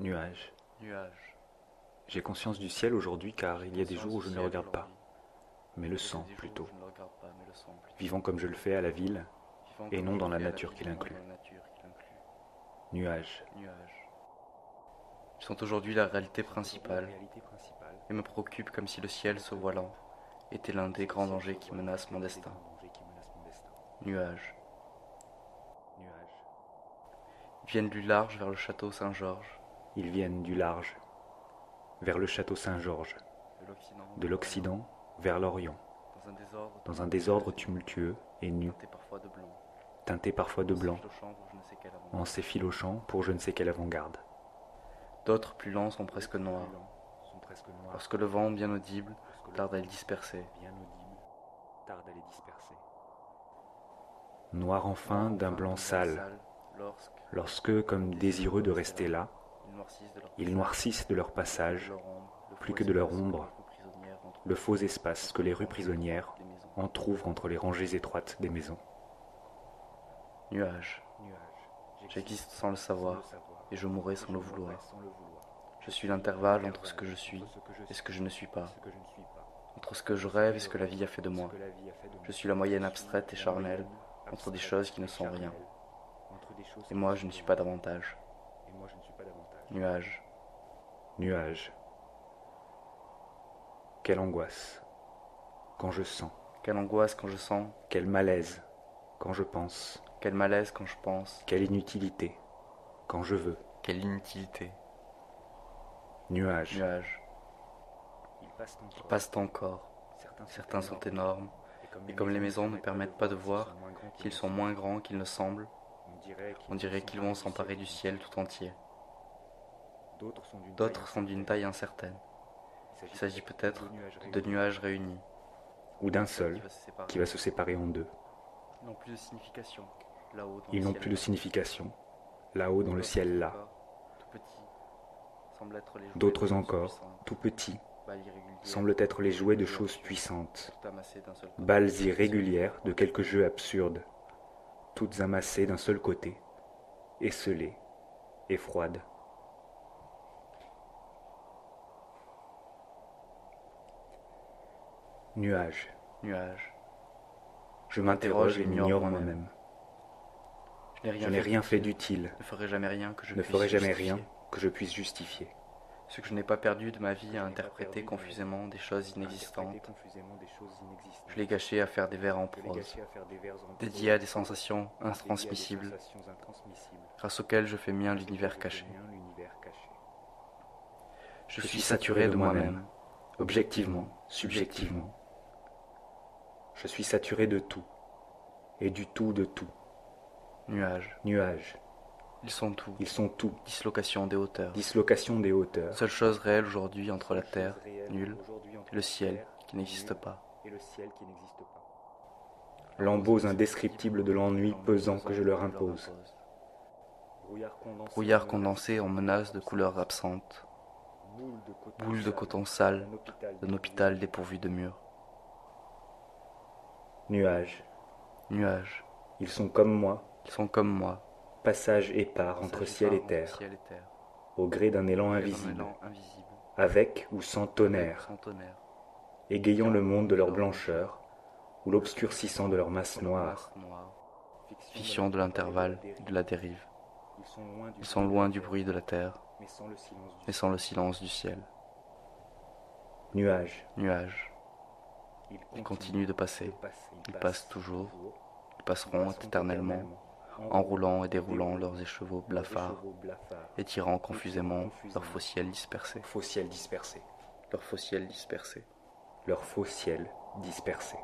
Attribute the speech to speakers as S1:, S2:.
S1: Nuage.
S2: Nuage.
S1: J'ai conscience du ciel aujourd'hui car il y a des jours où je ne le regarde pas, mais le sens plutôt, vivant comme je le fais à la ville et non dans la nature qui l'inclut. Nuage.
S2: Nuages. Ils sont aujourd'hui la réalité principale et me préoccupent comme si le ciel se voilant était l'un des grands dangers qui menacent mon destin. Nuages. Ils viennent du large vers le château Saint-Georges.
S1: Ils viennent du large vers le château Saint-Georges, de l'Occident vers l'Orient, dans un désordre tumultueux et nu, teinté parfois de blanc, en s'effilochant pour je ne sais quelle avant-garde.
S2: D'autres plus lents sont presque noirs, lorsque le vent bien audible tarde à les disperser.
S1: Noir enfin d'un blanc sale, lorsque, comme désireux de rester là, ils noircissent de leur passage, plus que de leur ombre, le faux espace que les rues prisonnières entr'ouvrent entre les rangées étroites des maisons.
S2: Nuage. J'existe sans le savoir et je mourrai sans le vouloir. Je suis l'intervalle entre ce que je suis et ce que je ne suis pas, entre ce que je rêve et ce que la vie a fait de moi. Je suis la moyenne abstraite et charnelle entre des choses qui ne sont rien. Et moi, je ne suis pas davantage. Nuage.
S1: Nuage. Quelle angoisse quand je sens.
S2: Quelle angoisse quand je sens.
S1: Quel malaise quand je pense.
S2: Quel malaise quand je pense.
S1: Quelle inutilité quand je veux.
S2: Quelle inutilité.
S1: Nuage.
S2: Nuage. Ils passent encore. Certains sont énormes. Et comme les maisons ne permettent pas de voir qu'ils sont moins grands qu'ils ne semblent, on dirait qu'ils vont s'emparer du ciel tout entier. D'autres sont d'une taille incertaine. Il s'agit peut-être de nuages réunis.
S1: Ou d'un seul qui va se séparer en deux.
S2: Ils n'ont plus de signification.
S1: Ils n'ont plus de signification. Là-haut dans le ciel là. D'autres encore, tout petits, semblent être les jouets de choses puissantes. Balles irrégulières de quelques jeux absurdes, toutes amassées d'un seul côté, esselées et froides. Nuage.
S2: Nuage.
S1: Je m'interroge et m'ignore moi-même. Je n'ai rien fait d'utile.
S2: Ne ferai jamais rien que je
S1: ne ferai jamais rien que je puisse justifier.
S2: Ce que je n'ai pas perdu de ma vie à interpréter confusément des choses inexistantes. Je l'ai gâché à faire des vers en prose, dédié à des sensations intransmissibles, grâce auxquelles je fais mien l'univers caché. Je suis saturé de moi-même, objectivement, subjectivement.
S1: Je suis saturé de tout, et du tout de tout.
S2: Nuages.
S1: Nuages.
S2: Ils sont tout.
S1: Ils sont tout.
S2: Dislocation des hauteurs.
S1: Dislocation des hauteurs.
S2: Seule chose réelle aujourd'hui entre la terre, nulle, et le ciel, qui n'existe pas.
S1: L'embose indescriptible de l'ennui pesant que je leur impose.
S2: Brouillard condensé en menace de couleurs absentes. Boule de coton sale d'un hôpital dépourvu de murs.
S1: Nuages.
S2: Nuages.
S1: Ils sont comme moi.
S2: Ils sont comme moi.
S1: Passage épars entre ciel et terre. Au gré d'un élan invisible. Avec ou sans tonnerre. Égayant le monde de leur blancheur ou l'obscurcissant de leur masse noire.
S2: Fiction de l'intervalle, de la dérive. Ils sont loin du bruit de la terre, mais sans le silence du ciel.
S1: Nuages.
S2: Nuages. Ils continuent de passer. Ils passent toujours. Ils passeront éternellement, enroulant et déroulant leurs écheveaux blafards, étirant confusément leurs faux ciels dispersés. Leurs faux ciels dispersés.
S1: Leurs faux ciels dispersés.